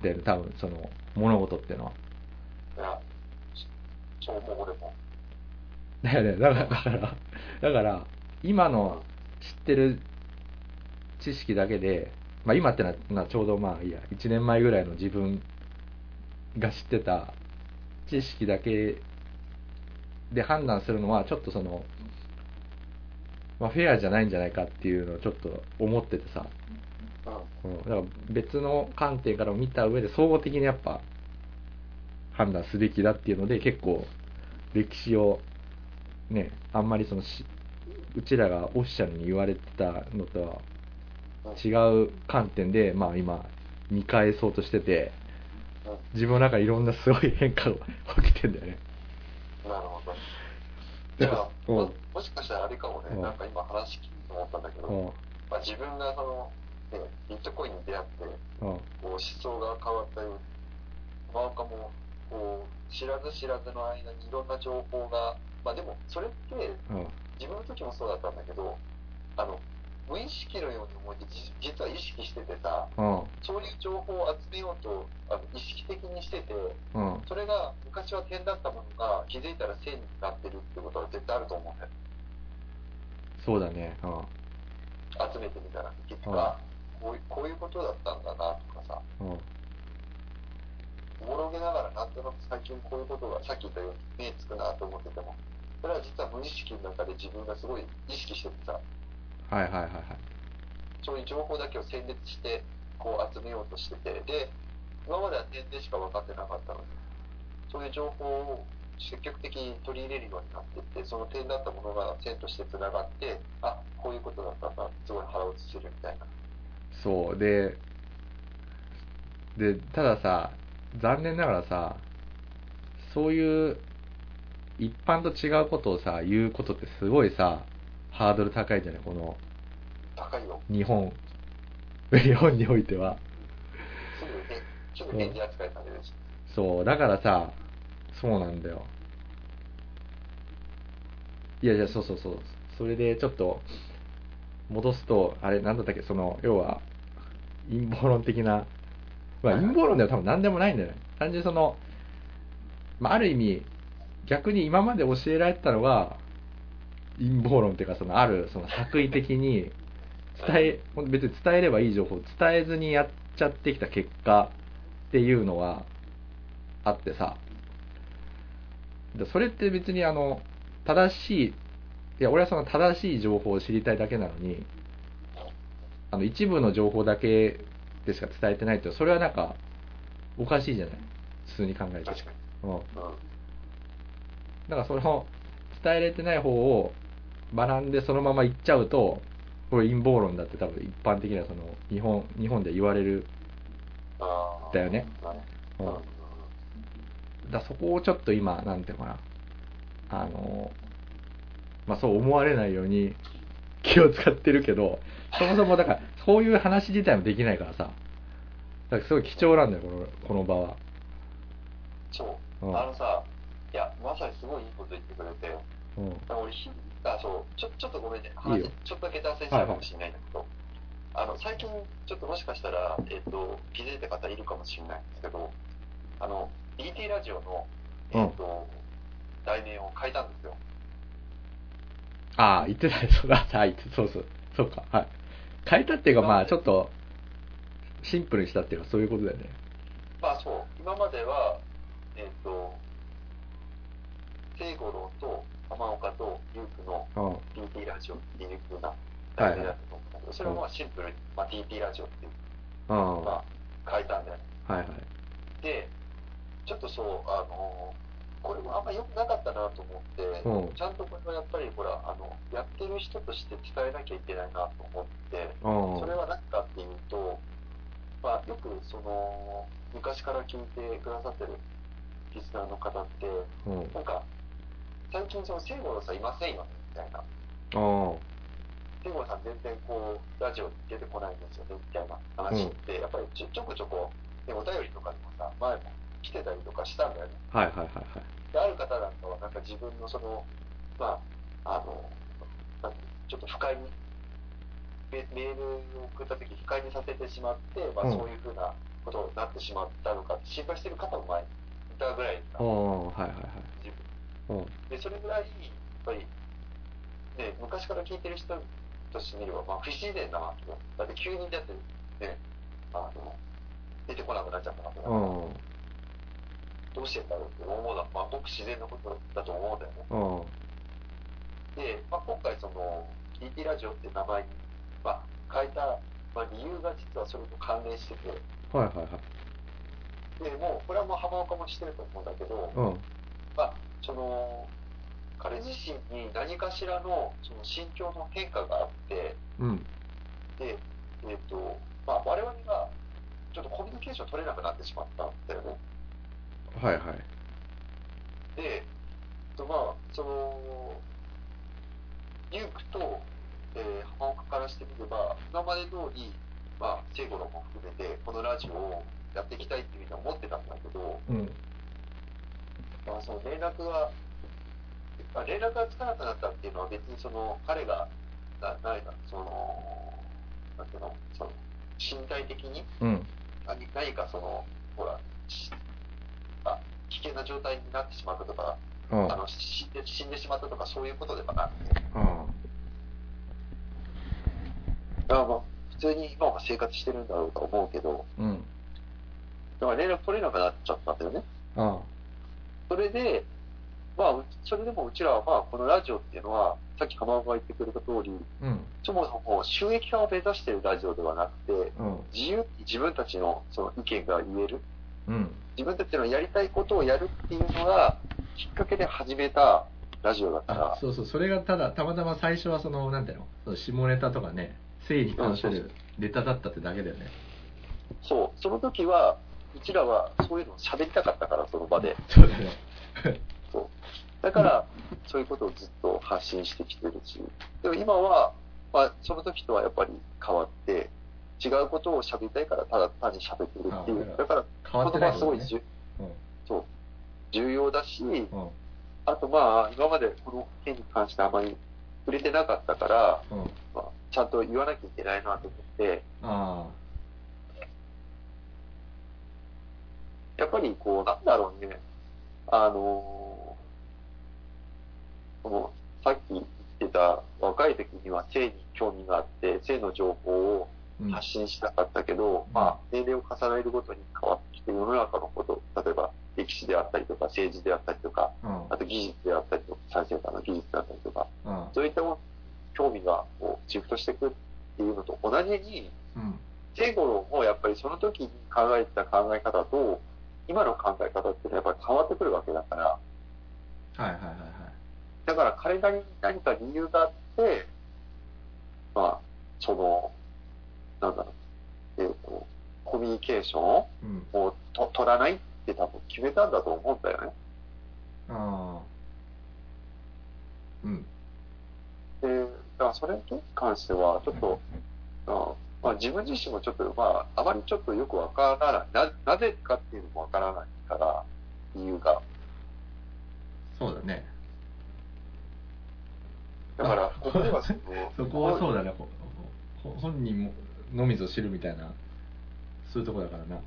A: だよね、多分その物事ってのは。
B: いや、そう思う、俺も。
A: だよね、だから、だから、だから今の知ってる知識だけで、まあ今ってのはなちょうどまあいいや、1年前ぐらいの自分が知ってた知識だけで判断するのは、ちょっとその、まあフェアじゃないんじゃないかっていうのをちょっと思っててさ、
B: うん。
A: うん、だから別の観点から見た上で総合的にやっぱ判断すべきだっていうので結構歴史をねあんまりそのしうちらがオフィシャルに言われてたのとは違う観点でまあ今見返そうとしてて
B: うん。
A: 自分の中でいろんなすごい変化が起きてんだよね
B: なるほど。じゃあ、
A: うん
B: ももしかしたらあれかもね、
A: うん。
B: なんか今話聞いて思ったんだけど、
A: うん。
B: まあ、自分がその、ね、ビットコインに出会って、
A: うん。
B: こう思想が変わったように、浜岡も、こう、知らず知らずの間にいろんな情報が、まあでも、それって、
A: うん。
B: 自分の時もそうだったんだけど、あの、無意識のように思って、じ実は意識しててさ、
A: うん。
B: そういう情報を集めようと、あの意識的にしてて、
A: うん。
B: それが昔は点だったものが気づいたら線になってるってことは絶対あると思うんだよ。
A: そうだね。うん。
B: 集めてみたら、結局は、こういこういうことだったんだなとかさ、
A: うん。
B: おもろげながらなんとなく最近こういうことがさっき言ったように目つくなと思ってても、それは実は無意識の中で自分がすごい意識しててさ、
A: はいはいはいはい
B: そういう情報だけを選別してこう集めようとしてて、で、今までは点でしか分かってなかったのに、そういう情報を積極的に取り入れるようになっていって、その点だったものが線としてつながって、あ、こういうことだったんだ、すごい腹落ちするみたいな。
A: そうででたださ残念ながらさそういう一般と違うことをさ言うことってすごいさハードル高いじゃないこの。
B: 高いよ。
A: 日本。日本においては。
B: すぐね、すぐ返事扱いされるし。
A: そう。だからさそうなんだよ。いやいやそうそうそう。それでちょっと戻すとあれなんだったっけ？その要は陰謀論的な。まあ陰謀論では多分何でもないんだよね。単純にその、まあ、ある意味逆に今まで教えられてたのが陰謀論っていうかそのあるその作為的に伝え別に伝えればいい情報を伝えずにやっちゃってきた結果っていうのはあってさでそれって別にあの正しいいや俺はその正しい情報を知りたいだけなのにあの一部の情報だけでしか伝えてないってそれはなんかおかしいじゃない？普通に考えて
B: 確かに。
A: うん
B: うん。
A: だからその伝えられてない方を学んでそのまま行っちゃうとこれ陰謀論だって多分一般的にはその日本日本で言われるだよね。
B: うん
A: うん。だそこをちょっと今なんていうのかな。あのまあそう思われないように 気を使ってるけどそもそもだからそういう話自体もできないからさ。だからすごい貴重なんだよこのこの場は。
B: そう。
A: うん。
B: あのさ、いや、まさにすごいいいこと言ってくれて、
A: うん。
B: 俺ひあそうちょちょっとごめんね。
A: いい
B: 話
A: よ。
B: ちょっとだけ脱線しちゃうかもしれないんだけど、あの最近ちょっともしかしたら、えっと気づいた方いるかもしれないんですけどあの DT ラジオの、えっと題名を変えたんですよ。
A: ああ言ってたよ。そうだはいそうそう。そうか。はい。変えたっていうかまあちょっとシンプルにしたっていうかそういうことだよね。
B: まあそう。今まではえっと聖五郎と浜岡と優クの
A: うん
B: DT ラジオっていう風な題名だったと思うんだけど、それをまあシンプルに、まあ、DT ラジオっていう、
A: うん
B: まあ、変えたんだよね
A: はいはい。
B: で、ちょっとそう、あの、これもあんま良くなかったなと思って、
A: うん。
B: ちゃんとこれはやっぱりほら、あの、やってる人として伝えなきゃいけないなと思って、
A: うん
B: それは何かっていうと、まあ、よくその、昔から聞いてくださってるリスナーの方って、
A: うん。
B: なんか、最近その、聖五郎さんいませんよね、みたいな。
A: うん
B: 聖五郎さん全然こう、ラジオに出てこないんですよね、みたいな話って、やっぱりちょちょこちょこ、ね、お便りとかでもさ、前も来てたりとかしたんだよね。
A: はいはいはいはい
B: である方なんかは、なんか自分のその、まあ、あの、なちょっと不快に、メメールを送った時不快にさせてしまって、まあ
A: うん
B: そういうふうなことになってしまったのかって心配してる方も前にいたぐらいだ
A: うん。はいはいはい。
B: でそれぐらいやっぱり、ね、昔から聞いてる人としてみれば、まあ、不自然だなとだって急にだってねあの出てこなくなっちゃったわけだから、
A: うん。
B: どうしてんだろうって思うのは、まあ、ごく自然なことだと思うんだよね
A: うん。
B: で、まあ、今回その TT ラジオっていう名前に、まあ、変えた、まあ、理由が実はそれと関連してて
A: はいはいはい。
B: でもうこれはもう浜岡もしてると思うんだけど、
A: うん。
B: まあ、その彼自身に何かしらのその心境の変化があって
A: うん。
B: で、えっとまあ、我々がちょっとコミュニケーション取れなくなってしまったんだよね
A: はいはい。
B: で、とまあ、そのリュウクと、えー浜岡からしてみれば今まで通り、まあ、聖五郎も含めてこのラジオをやっていきたいっていうふうには思ってたんだけど、
A: うん。
B: まあ、その連絡が、まあ、連絡がつかなくなったっていうのは別にその彼がなないなそのなんていうのその身体的に
A: うん。
B: 何何かそのほらしあ危険な状態になってしまったとか、
A: うん。
B: あの死んで死んでしまったとかそういうことではなくて
A: うん。
B: あまあ普通に今は生活してるんだろうと思うけど
A: うん。
B: だから連絡取れなくなっちゃったんだよね
A: あ
B: それで、まあ、うそれでもうちらは、まあ、このラジオっていうのは、さっき浜岡が言ってくれた通り、
A: うん。
B: そもそも収益化を目指しているラジオではなくて、
A: うん。
B: 自由に自分たちのその意見が言える、
A: うん。
B: 自分たちのやりたいことをやるっていうのが、きっかけで始めたラジオだか
A: あ
B: ら、
A: そうそう、それがただ、たまたま最初はその、なんていうの、その下ネタとかね、性に関するネタだったってだけだよね。
B: そう、その時は、うちらはそういうのを喋りたかったから、その場で。
A: そうだね。
B: そう。だから、そういうことをずっと発信してきてるし、でも今は、まあ、その時とはやっぱり変わって、違うことを喋りたいから、ただ単に喋ってるってい
A: あ
B: う。だから。言葉はすごい重そう重要だし、
A: うん。うん。
B: あとまあ、今までこの件に関してあまり触れてなかったから、
A: うん。
B: まあ、ちゃんと言わなきゃいけないなと思って、
A: あ
B: やっぱりこう、なんだろうね、あのこの、さっき言ってた若い時には性に興味があって、性の情報を。発信したかったけど、まあ、年齢を重ねるごとに変わってきて、世の中のこと、例えば歴史であったりとか、政治であったりとか、
A: うん。
B: あと技術であったりとか、最先端の技術であったりとか、
A: うん。
B: そういったもの興味がこうシフトしていくっていうのと同じに、
A: うん。
B: 聖五郎もやっぱりその時に考えてた考え方と、今の考え方っていうのはやっぱり変わってくるわけだから、
A: はいはいはいはい。
B: だから彼なりに何か理由があって、まあ、その、なんだろう、えっ、と、コミュニケーションを
A: うん。
B: と取らないって多分決めたんだと思うんだよね。
A: ああ。うん。
B: で、だからそれに関しては、ちょっと、あまあ、自分自身もちょっと、まあ、あまりちょっとよくわからない。な、なぜかっていうのもわからないから、理由が。
A: そうだね。
B: だから、ここでは そ
A: こはそうだね。本人ものみぞ知るみたいな、そういうとこだからな。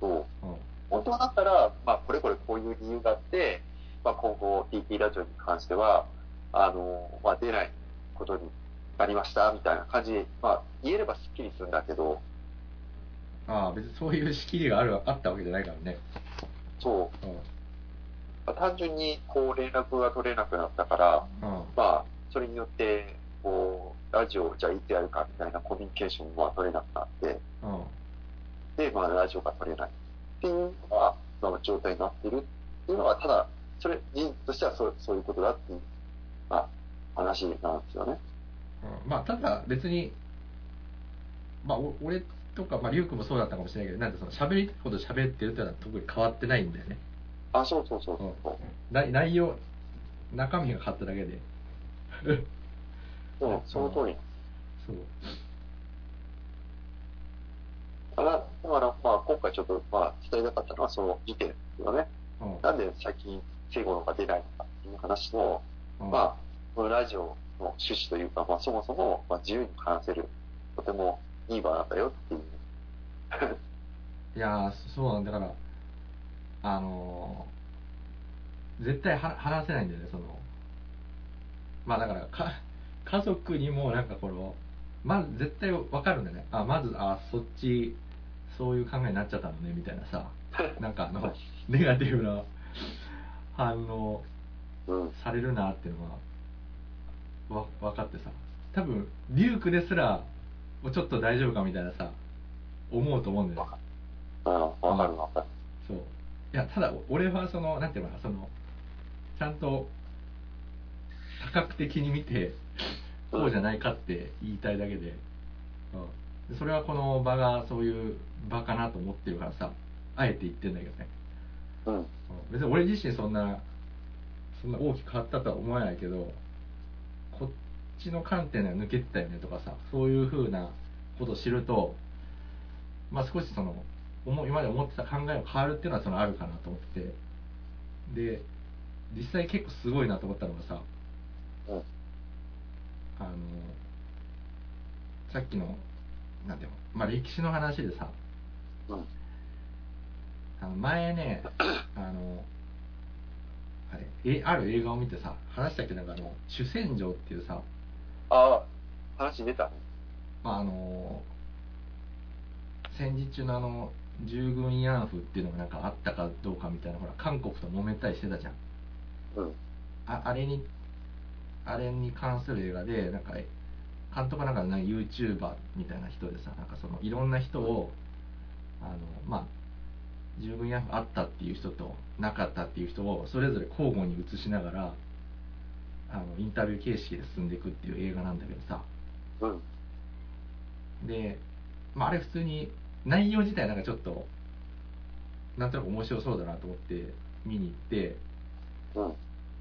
B: そう
A: うん。
B: 本当だったら、まあ、これこれこういう理由があって、まあ、今後 TT ラジオに関しては、あの、まあ、出ないことになりました、みたいな感じで、まあ、言えればスッキリするんだけど、
A: ああ、別にそういう仕切りがあるあったわけじゃないからね。
B: そう、
A: うん。
B: まあ単純にこう連絡が取れなくなったから、
A: うん。
B: まあ、それによって、こう、ラジオをじゃあいつやるかみたいなコミュニケーションは取れなくなって、
A: うん。
B: で、まあ、ラジオが取れないっていうのが、今の状態になってるっていうのは、ただ、それ、事実としてはそうそういうことだっていう、まあ、話なんですよね。
A: うんまあ、ただ別に、まあ、お俺とか、まあ、リュウ君もそうだったかもしれないけど、なんでその喋りたいこと喋ってるっていうのは特に変わってないんだよね。
B: あ、そうそうそう
A: うん
B: そう。
A: 内内容、中身が変わっただけで。
B: そう、その通り。
A: そう。
B: だから、だからまあ、今回ちょっと、まあ、伝えたかったのは、その時点ですよね。
A: うん
B: なんで最近、聖語のが出ないのかっていう話の、
A: うん
B: まあ、このラジオの趣旨というか、まあ、そもそも、まあ、自由に話せる、とてもいい場なんだよっていう。
A: いやーそうなんだからあのー絶対は話せないんだよねその。まあだからか家族にもなんかこのまず絶対わかるんだよね。あまずあそっちそういう考えになっちゃったのねみたいなさ。なんかあのネガティブな反応
B: うん。
A: されるなっていうのがわ分かってさ。多分デュークですらもうちょっと大丈夫かみたいなさ思うと思うんだよ
B: うん、わかるわかる。
A: そう。いやただ俺はそのなんていうのかなそのちゃんと多角的に見てこうじゃないかって言いたいだけで,、うん、でそれはこの場がそういう場かなと思ってるからさあえて言ってんだけどね、
B: うん。
A: うん。別に俺自身そんなそんな大きく変わったとは思わないけどちの観点では抜けてたよねとかさそういうふうなことを知るとまあ少しその思う今まで思ってた考えが変わるっていうのはそのあるかなと思っててで実際結構すごいなと思ったのがさ
B: うん。
A: あのさっきのなんていうのまあ歴史の話でさ
B: うん。
A: あの前ね あのあれえある映画を見てさ話したっけなんかあの主戦場っていうさ
B: ああ、話出た？ね。
A: まああの戦時中のあの従軍慰安婦っていうのがなんかあったかどうかみたいなほら韓国と揉めたりしてたじゃん
B: うん。
A: ああれにあれに関する映画でなんか監督なんかなんか YouTuber みたいな人でさなんかそのいろんな人をあのまあ従軍慰安婦あったっていう人となかったっていう人をそれぞれ交互に映しながらあのインタビュー形式で進んでいくっていう映画なんだけどさ
B: うん。
A: で、まあ、あれ普通に内容自体なんかちょっとなんとなく面白そうだなと思って見に行って
B: うん。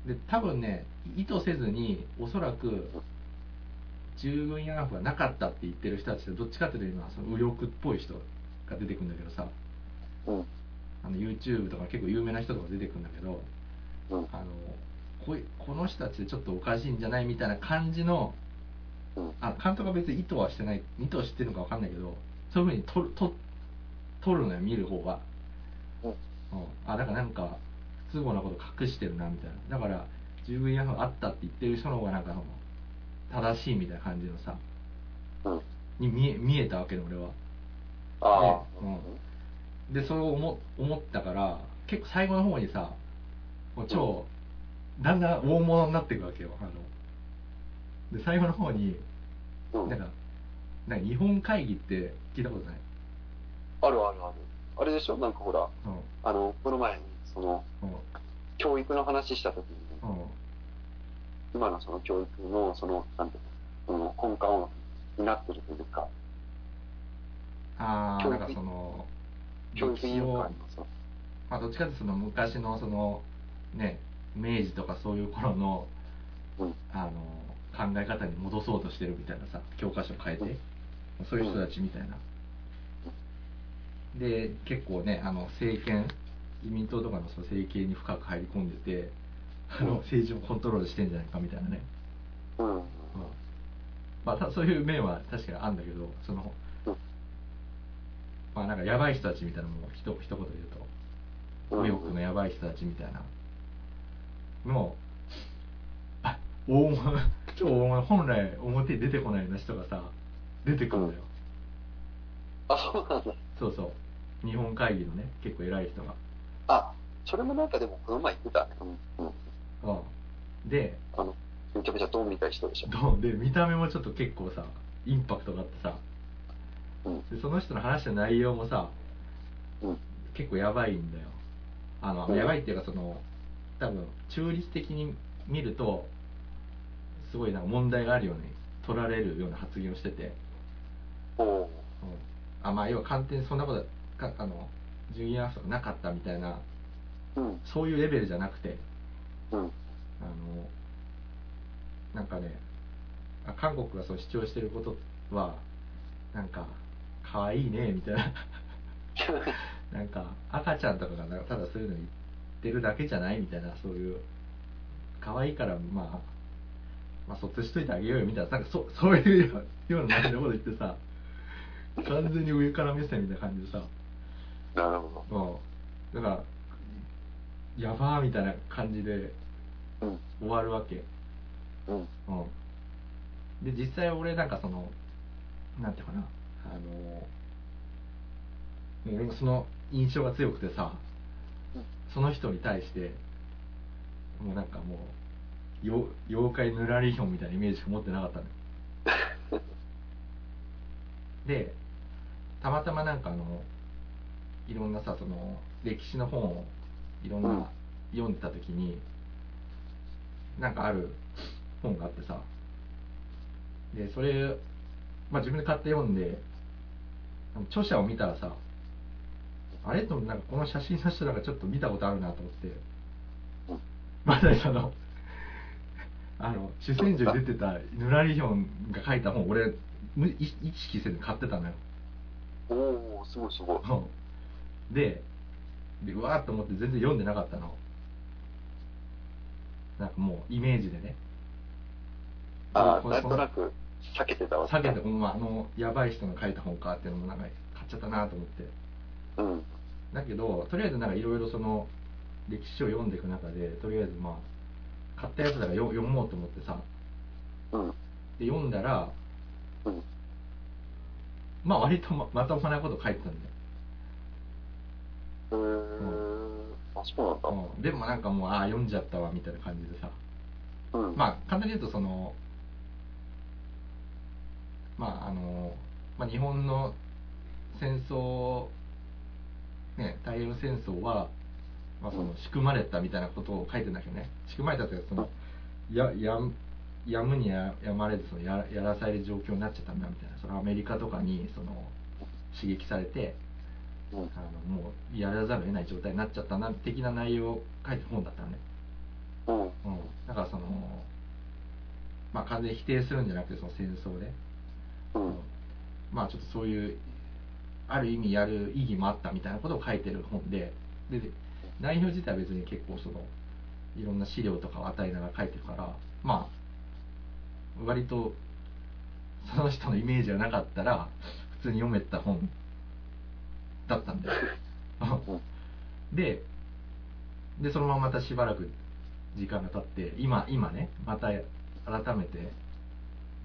A: で多分ね意図せずにおそらく従軍慰安婦はなかったって言ってる人たちはどっちかっていうと今その右翼っぽい人が出てくるんだけどさ
B: うん。
A: あの YouTube とか結構有名な人とか出てくるんだけど
B: うん。
A: あのこいこの人たちでちょっとおかしいんじゃないみたいな感じの
B: うん。
A: あ監督は別に意図はしてない意図してるのか分かんないけどそういうふうに撮る撮撮るのよ見る方が、
B: うん。
A: うん、あだからなんか不都合なこと隠してるなみたいなだから従軍慰安婦あったって言ってる人の方がなんかその正しいみたいな感じのさ
B: うん。
A: に見え見えたわけで俺は
B: ああ。
A: ででそれを思思ったから結構最後の方にさもう超、だんだん大物になっていくわけよ。あので最後の方に
B: うん。
A: なんかなんか日本会議って聞いたことない？
B: あるあるある。あれでしょ？なんかほら、
A: うん。
B: あの、この前に、その、
A: うん。
B: 教育の話したときに、
A: うん。
B: 今のその教育の、その、なんていうの、その根幹を担ってるというか、教育
A: ああなんかその
B: 教育委員会の
A: を
B: その、
A: まあどっちかっていうとその昔のそのね明治とかそういう頃の
B: うん。
A: あの考え方に戻そうとしてるみたいなさ教科書変えて、
B: うん。
A: そういう人たちみたいな、で結構ねあの政権自民党とかのその政権に深く入り込んでてあの政治をコントロールしてんじゃないかみたいなね、
B: うん。
A: うん。まあたそういう面は確かにあるんだけどその
B: うん。
A: まあなんかやばい人たちみたいなのもひと一言で言うと。
B: うん。
A: 右翼のやばい人たちみたいなのあ大物 超大物本来表に出てこないような人がさ出てくるんだよ、
B: あ、そうなんだ。
A: そうそう日本会議のね結構偉い人が
B: あ、それもなんかでもこの前言ってたね。うん。うん。
A: うんで
B: あの、めちゃめちゃドンみたい人でしょ。
A: どうで見た目もちょっと結構さインパクトがあってさ
B: うん。
A: でその人の話した内容もさ
B: うん。
A: 結構やばいんだよあの、
B: うん
A: やばいっていうかその多分中立的に見るとすごいなんか問題があるように取られるような発言をしてて、うんあまあ要は官邸にそんなことかあの従業員争いがなかったみたいな
B: うん。
A: そういうレベルじゃなくて
B: うん。
A: あのなんかねあ韓国がそう主張してることはなんか可愛いねみたいな なんか赤ちゃんとかがなただそういうの言ってるだけじゃないみたいなそういう可愛いからまあまあそっちしといてあげようよみたいななんかそ そういうような内容のこと言ってさ完全に上から目線みたいな感じでさ
B: なるほど。
A: うん。だから、やばーみたいな感じで
B: うん。
A: 終わるわけ。
B: うん。
A: うん。で、実際俺なんかその、なんていうかな、あの、俺もその印象が強くてさ
B: うん、
A: その人に対して、もうなんかもう、よ妖怪ぬらりひょんみたいなイメージしか持ってなかったのよ。で、たまたまなんかあの、いろんなさ、その、歴史の本をいろん
B: うん
A: な読んでた時に、なんかある本があってさ、で、それ、まあ自分で買って読んで、著者を見たらさ、あれとなんかこの写真の人なんかちょっと見たことあるなと思って、
B: うん
A: まさにその、あの、主戦場に出てたぬらりひょんが書いた本、俺、無意意識せずに買ってたのよ。
B: おおすごいすごい。
A: うんで、でうわーっと思って全然読んでなかったの。なんかもうイメージでね。
B: ああ、なんとなく避けてたわけ
A: 避けて、まあの、やばい人の書いた本かっていうのもなんか買っちゃったなと思って。
B: うん。
A: だけど、とりあえずなんかいろいろその、歴史を読んでいく中で、とりあえずまあ、買ったやつだからよ読もうと思ってさ、
B: うん。
A: で読んだら、
B: うん。
A: まあ割とままともなこと書いてたんだよ。
B: へーあ、そうなんだ。
A: うん、でもなんかもう、ああ、読んじゃったわみたいな感じでさ、
B: うん。
A: まあ簡単に言うとその、まああの、まあ、日本の戦争、ね、太平洋戦争は、まあ、その仕組まれたみたいなことを書いてんだけどね、仕組まれたというかその、やややむにややまれずそのややらされる状況になっちゃったんだみたいな、そのアメリカとかにその刺激されて、
B: うん。
A: あのもうやらざるを得ない状態になっちゃったな的な内容を書いてる本だったのね。
B: うん。
A: うん、だからその、まあ完全に否定するんじゃなくてその戦争で、
B: うん。
A: まあちょっとそういうある意味やる意義もあったみたいなことを書いてる本ででで内容自体は別に結構そのいろんな資料とかを与えながら書いてるからまあ割とその人のイメージがなかったら普通に読めた本だったんだよででそのまままたしばらく時間が経って今今ねまた改めて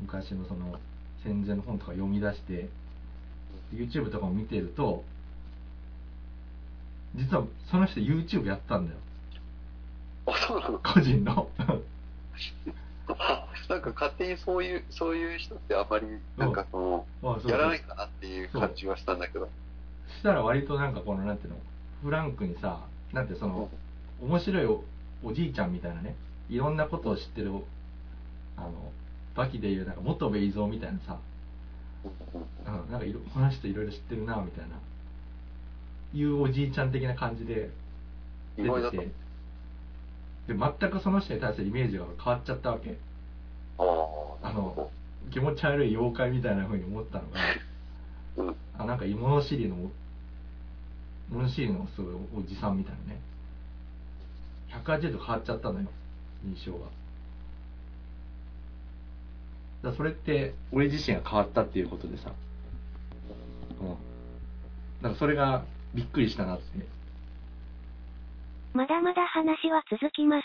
A: 昔のその戦前の本とか読み出して YouTube とかも見てると実はその人 YouTube やったんだよ。
B: あ、そうなの？
A: 個人の。
B: あ なんか勝手にそういう、そういう人ってあんまり、なんかその、やらないかなっていう感じはしたんだけど。
A: そしたら割となんかこのなんていうの？フランクにさなんてその面白いおおじいちゃんみたいなねいろんなことを知ってるあのバキでいうなんか元部伊蔵みたいなさ
B: うん。
A: うん、なんかこの人いろいろ知ってるなみたいな。いうおじいちゃん的な感じで。出てきて。で全くその人に対するイメージが変わっちゃったわけ。
B: あ
A: の気持ち悪い妖怪みたいな風に思ったのが。
B: うん。
A: あなんか物知りの物知りのすごいおじさんみたいなね。180度変わっちゃったのよ印象がだそれって俺自身が変わったっていうことでさうんなんかそれがびっくりしたなって
C: まだまだ話は続きます。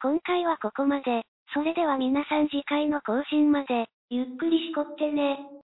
C: 今回はここまで。それでは皆さん次回の更新まで、ゆっくりしこってね。